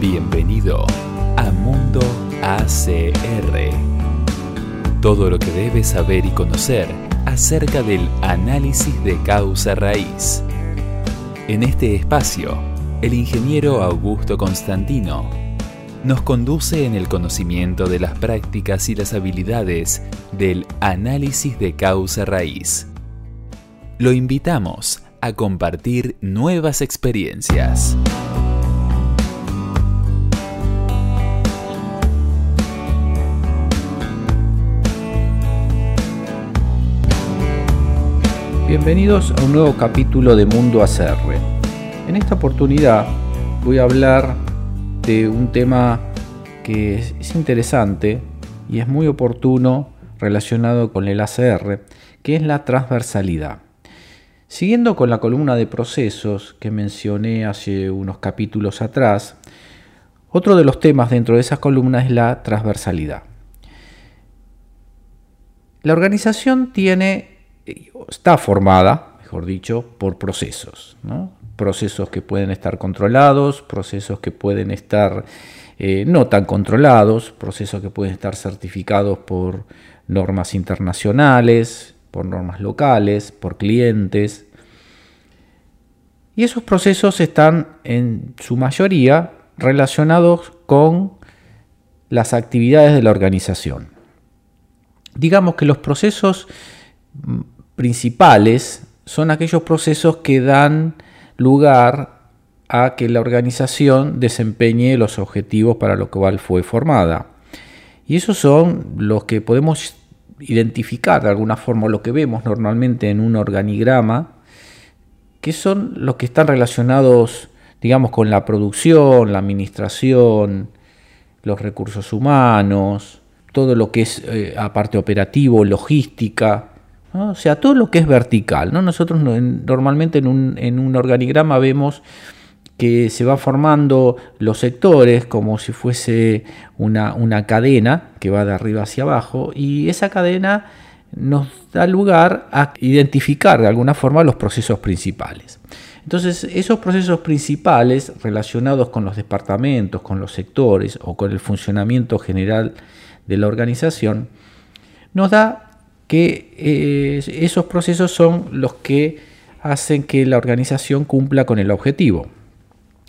Bienvenido a Mundo ACR. Todo lo que debes saber y conocer acerca del análisis de causa raíz. En este espacio, el ingeniero Augusto Constantino nos conduce en el conocimiento de las prácticas y las habilidades del análisis de causa raíz. Lo invitamos a compartir nuevas experiencias. Bienvenidos a un nuevo capítulo de Mundo ACR. En esta oportunidad voy a hablar de un tema que es interesante y es muy oportuno relacionado con el ACR, que es la transversalidad. Siguiendo con la columna de procesos que mencioné hace unos capítulos atrás, otro de los temas dentro de esa columna es la transversalidad. La organización tiene está formada, mejor dicho, por procesos. Procesos que pueden estar controlados, procesos que pueden estar eh, no tan controlados, procesos que pueden estar certificados por normas internacionales, por normas locales, por clientes. Y esos procesos están en su mayoría relacionados con las actividades de la organización. Digamos que los procesos principales son aquellos procesos que dan lugar a que la organización desempeñe los objetivos para los cual fue formada. Y esos son los que podemos identificar de alguna forma, lo que vemos normalmente en un organigrama, que son los que están relacionados, digamos, con la producción, la administración, los recursos humanos, todo lo que es eh, aparte operativo, logística, o sea, todo lo que es vertical. ¿no? Nosotros normalmente en un, organigrama vemos que se va formando los sectores como si fuese una, una, cadena que va de arriba hacia abajo y esa cadena nos da lugar a identificar de alguna forma los procesos principales. Entonces, esos procesos principales relacionados con los departamentos, con los sectores o con el funcionamiento general de la organización, nos da que eh, esos procesos son los que hacen que la organización cumpla con el objetivo.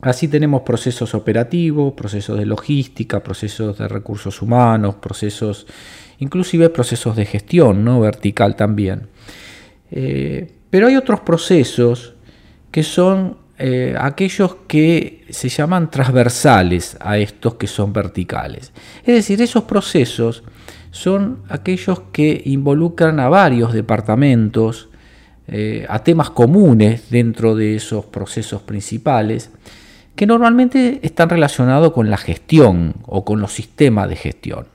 Así tenemos procesos operativos, procesos de logística, procesos de recursos humanos, procesos, inclusive procesos de gestión, ¿no? vertical también. Eh, pero hay otros procesos que son eh, aquellos que se llaman transversales a estos que son verticales. Es decir, esos procesos son aquellos que involucran a varios departamentos, eh, a temas comunes dentro de esos procesos principales, que normalmente están relacionados con la gestión o con los sistemas de gestión.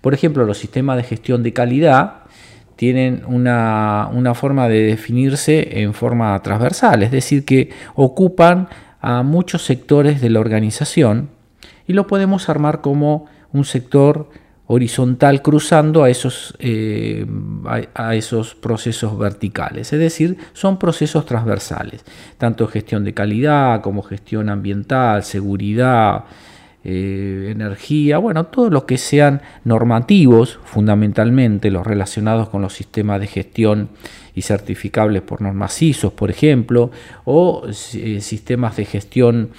Por ejemplo, los sistemas de gestión de calidad tienen una, una forma de definirse en forma transversal, es decir, que ocupan a muchos sectores de la organización y lo podemos armar como un sector horizontal cruzando a esos, eh, a, esos procesos verticales. Es decir, son procesos transversales, tanto gestión de calidad como gestión ambiental, seguridad, eh, energía, bueno, todo lo que sean normativos, fundamentalmente los relacionados con los sistemas de gestión y certificables por normas ISO, por ejemplo, o eh, sistemas de gestión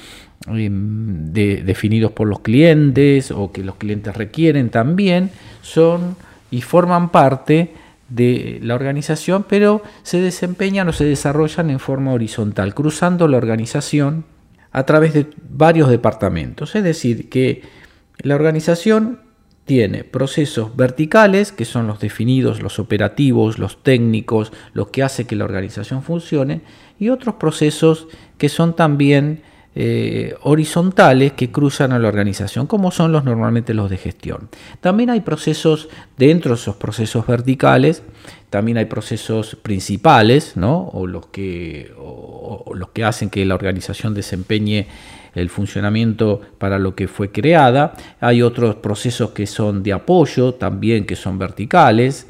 Em, definidos por los clientes o que los clientes requieren también son y forman parte de la organización, pero se desempeñan o se desarrollan en forma horizontal, cruzando la organización a través de varios departamentos. Es decir, que la organización tiene procesos verticales, que son los definidos, los operativos, los técnicos, lo que hace que la organización funcione, y otros procesos que son también eh, horizontales que cruzan a la organización, como son los normalmente los de gestión. También hay procesos dentro de esos procesos verticales, también hay procesos principales, ¿no? o, los que, los que hacen que la organización desempeñe el funcionamiento para lo que fue creada. Hay otros procesos que son de apoyo, también que son verticales.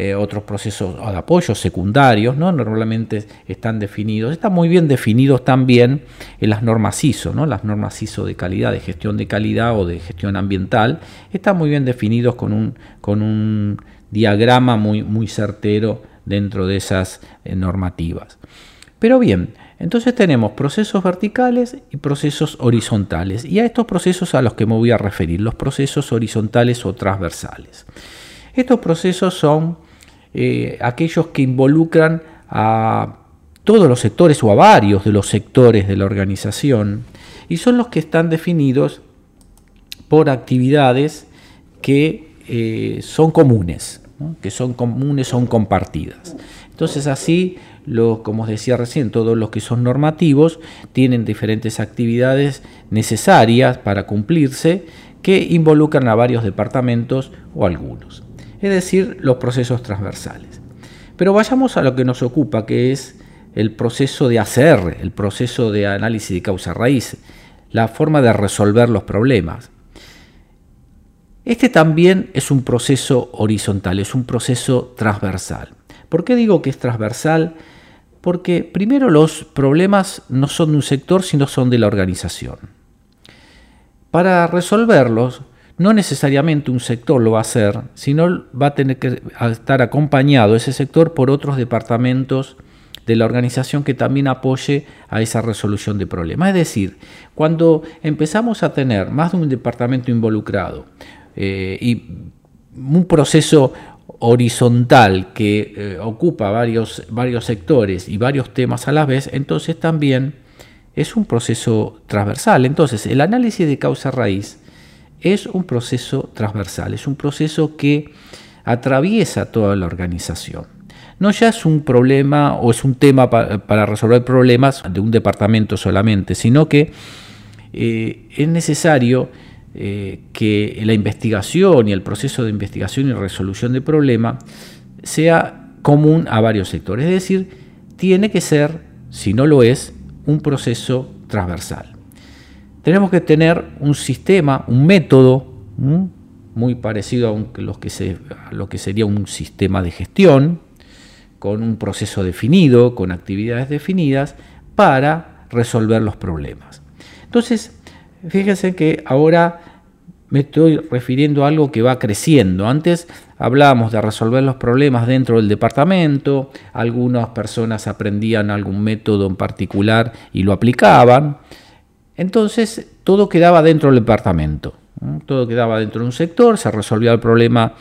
Eh, otros procesos de apoyo secundarios, ¿no? normalmente están definidos, están muy bien definidos también en las normas ISO, ¿no? las normas ISO de calidad, de gestión de calidad o de gestión ambiental, están muy bien definidos con un, con un diagrama muy, muy certero dentro de esas eh, normativas. Pero bien, entonces tenemos procesos verticales y procesos horizontales. Y a estos procesos a los que me voy a referir, los procesos horizontales o transversales. Estos procesos son eh, aquellos que involucran a todos los sectores o a varios de los sectores de la organización y son los que están definidos por actividades que eh, son comunes, que son comunes, son compartidas. Entonces así como os decía recién, todos los que son normativos tienen diferentes actividades necesarias para cumplirse que involucran a varios departamentos o algunos, es decir, los procesos transversales. Pero vayamos a lo que nos ocupa, que es el proceso de hacer, el proceso de análisis de causa-raíz, la forma de resolver los problemas. Este también es un proceso horizontal, es un proceso transversal. ¿Por qué digo que es transversal? Porque primero los problemas no son de un sector, sino son de la organización. Para resolverlos, no necesariamente un sector lo va a hacer, sino va a tener que estar acompañado ese sector por otros departamentos de la organización que también apoye a esa resolución de problemas. Es decir, cuando empezamos a tener más de un departamento involucrado eh, y un proceso horizontal que eh, ocupa varios, varios sectores y varios temas a la vez, entonces también es un proceso transversal. Entonces, el análisis de causa-raíz es un proceso transversal, es un proceso que atraviesa toda la organización. No ya es un problema o es un tema para resolver problemas de un departamento solamente, sino que eh, es necesario eh, que la investigación y el proceso de investigación y resolución de problema sea común a varios sectores. Es decir, tiene que ser, si no lo es, un proceso transversal. Tenemos que tener un sistema, un método muy parecido a, lo que a lo que sería un sistema de gestión, con un proceso definido, con actividades definidas, para resolver los problemas. Entonces, fíjense que ahora me estoy refiriendo a algo que va creciendo. Antes hablábamos de resolver los problemas dentro del departamento, algunas personas aprendían algún método en particular y lo aplicaban. Entonces todo quedaba dentro del departamento, todo quedaba dentro de un sector, se resolvía el problema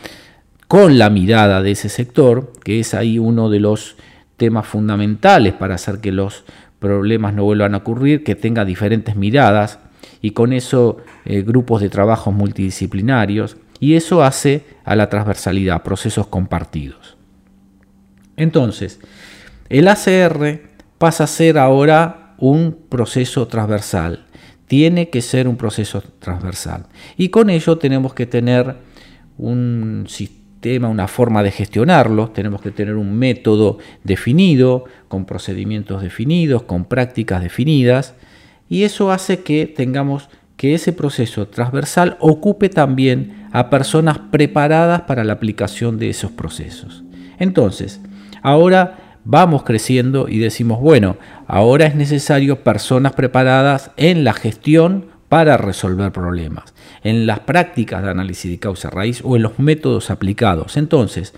con la mirada de ese sector, que es ahí uno de los temas fundamentales para hacer que los problemas no vuelvan a ocurrir, que tenga diferentes miradas y con eso eh, grupos de trabajos multidisciplinarios y eso hace a la transversalidad, procesos compartidos. Entonces, el ACR pasa a ser ahora un proceso transversal, tiene que ser un proceso transversal. Y con ello tenemos que tener un sistema, una forma de gestionarlo, tenemos que tener un método definido, con procedimientos definidos, con prácticas definidas, y eso hace que tengamos que ese proceso transversal ocupe también a personas preparadas para la aplicación de esos procesos. Entonces, ahora vamos creciendo y decimos, bueno, ahora es necesario personas preparadas en la gestión para resolver problemas, en las prácticas de análisis de causa raíz o en los métodos aplicados. Entonces,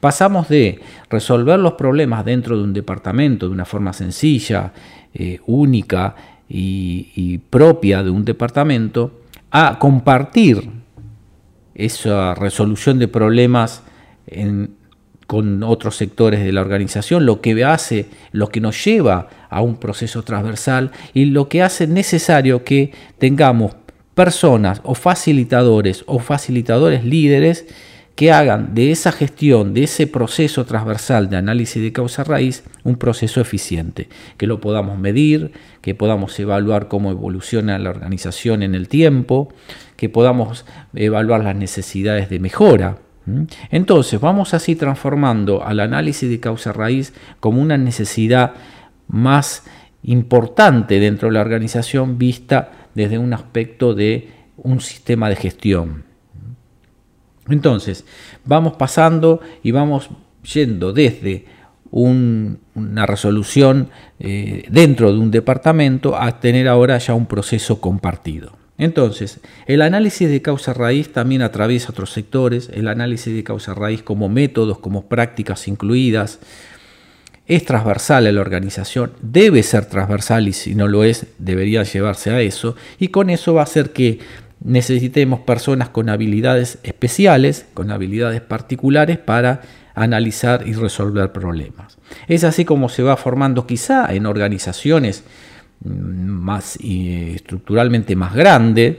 pasamos de resolver los problemas dentro de un departamento de una forma sencilla, eh, única, y, propia de un departamento a compartir esa resolución de problemas con otros sectores de la organización, lo que hace, lo que nos lleva a un proceso transversal y lo que hace necesario que tengamos personas o facilitadores o facilitadores líderes que hagan de esa gestión, de ese proceso transversal de análisis de causa raíz, un proceso eficiente, que lo podamos medir, que podamos evaluar cómo evoluciona la organización en el tiempo, que podamos evaluar las necesidades de mejora. Entonces vamos así transformando al análisis de causa raíz como una necesidad más importante dentro de la organización vista desde un aspecto de un sistema de gestión Entonces, vamos pasando y vamos yendo desde una resolución eh, dentro de un departamento a tener ahora ya un proceso compartido. Entonces, el análisis de causa raíz también atraviesa otros sectores, el análisis de causa raíz como métodos, como prácticas incluidas, es transversal a la organización, debe ser transversal y si no lo es, debería llevarse a eso, y con eso va a hacer que necesitemos personas con habilidades especiales, con habilidades particulares para analizar y resolver problemas. Es así como se va formando quizá en organizaciones más estructuralmente más grandes,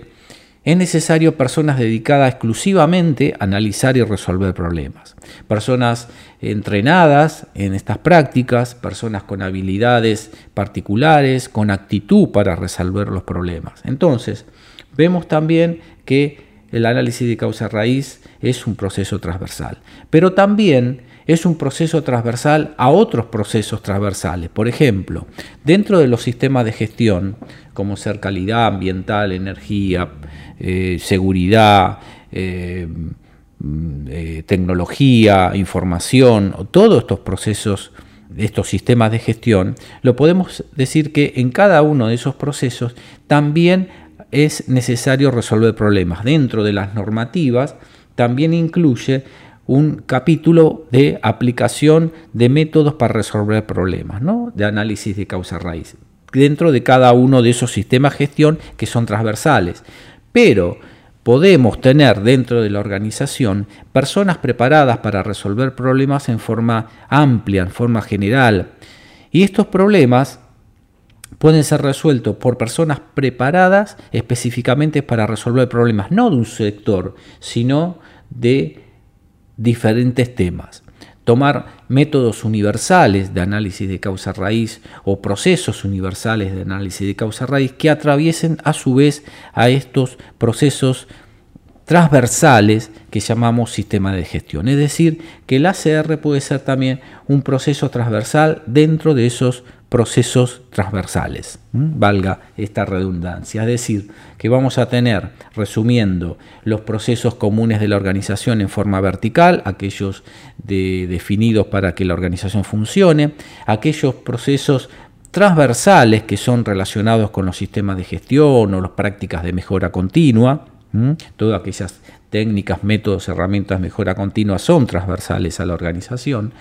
es necesario personas dedicadas exclusivamente a analizar y resolver problemas. Personas entrenadas en estas prácticas, personas con habilidades particulares, con actitud para resolver los problemas. Entonces, vemos también que el análisis de causa raíz es un proceso transversal, pero también es un proceso transversal a otros procesos transversales. Por ejemplo, dentro de los sistemas de gestión, como ser calidad ambiental, energía, eh, seguridad, eh, mm, eh, tecnología, información, todos estos procesos, estos sistemas de gestión, lo podemos decir que en cada uno de esos procesos también es necesario resolver problemas. Dentro de las normativas también incluye un capítulo de aplicación de métodos para resolver problemas, ¿no? de análisis de causa raíz, dentro de cada uno de esos sistemas de gestión que son transversales. Pero podemos tener dentro de la organización personas preparadas para resolver problemas en forma amplia, en forma general. Y estos problemas pueden ser resueltos por personas preparadas específicamente para resolver problemas, no de un sector, sino de diferentes temas. Tomar métodos universales de análisis de causa raíz o procesos universales de análisis de causa raíz que atraviesen a su vez a estos procesos transversales que llamamos sistema de gestión. Es decir, que el ACR puede ser también un proceso transversal dentro de esos procesos transversales, valga esta redundancia. Es decir, que vamos a tener, resumiendo, los procesos comunes de la organización en forma vertical, aquellos definidos para que la organización funcione, aquellos procesos transversales que son relacionados con los sistemas de gestión o las prácticas de mejora continua, todas aquellas técnicas, métodos, herramientas mejora continua son transversales a la organización.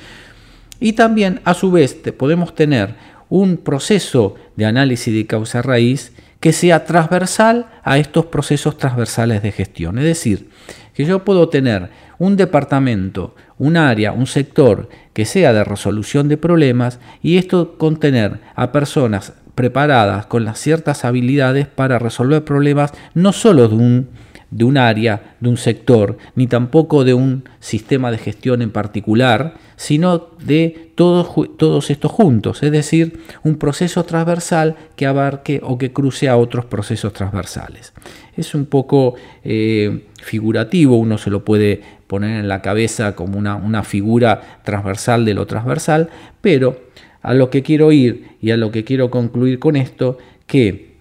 Y también, a su vez, podemos tener un proceso de análisis de causa raíz que sea transversal a estos procesos transversales de gestión. Es decir, que yo puedo tener un departamento, un área, un sector que sea de resolución de problemas y esto contener a personas preparadas con las ciertas habilidades para resolver problemas no solo de un de un área, de un sector, ni tampoco de un sistema de gestión en particular, sino de todos, todos estos juntos, es decir, un proceso transversal que abarque o que cruce a otros procesos transversales. Es un poco eh, figurativo, uno se lo puede poner en la cabeza como una, una figura transversal de lo transversal, pero a lo que quiero ir y a lo que quiero concluir con esto, que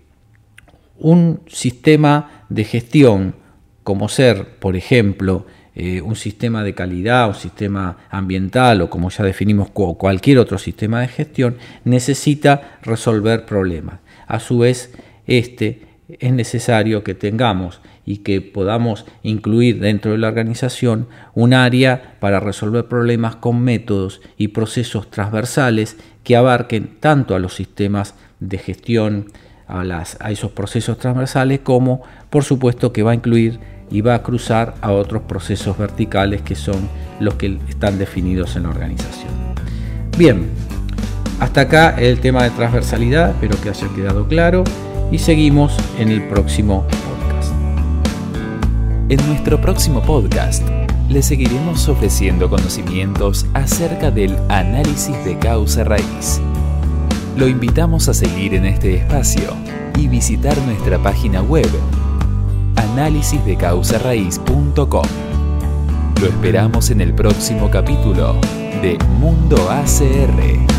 un sistema de gestión como ser, por ejemplo, eh, un sistema de calidad, un sistema ambiental o como ya definimos cualquier otro sistema de gestión, necesita resolver problemas. A su vez, este es necesario que tengamos y que podamos incluir dentro de la organización un área para resolver problemas con métodos y procesos transversales que abarquen tanto a los sistemas de gestión, a, las, a esos procesos transversales, como por supuesto que va a incluir y va a cruzar a otros procesos verticales que son los que están definidos en la organización. Bien, hasta acá el tema de transversalidad, espero que haya quedado claro y seguimos en el próximo podcast. En nuestro próximo podcast le seguiremos ofreciendo conocimientos acerca del análisis de causa raíz. Lo invitamos a seguir en este espacio y visitar nuestra página web análisisdecausarraíz.com. Lo esperamos en el próximo capítulo de Mundo ACR.